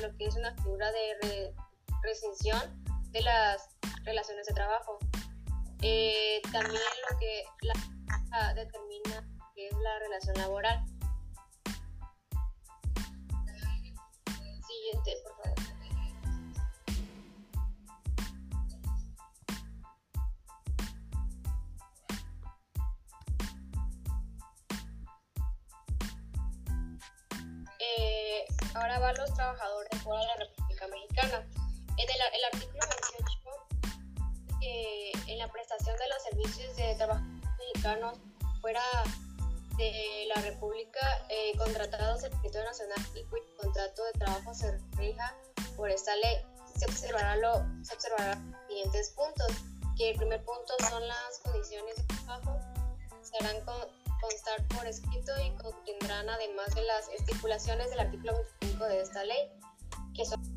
lo que es una figura de rescisión de las relaciones de trabajo. Eh, también lo que la, determina que es la relación laboral. Eh, ahora van los trabajadores de la República Mexicana. En el, el artículo 28, que en la prestación de los servicios de trabajo mexicanos fuera de la República eh, contratados en el territorio nacional y cuyo contrato de trabajo se rija por esta ley, se se observará los siguientes puntos, que el primer punto son las condiciones de trabajo, se harán constar por escrito y contendrán además de las estipulaciones del artículo 25 de esta ley, que son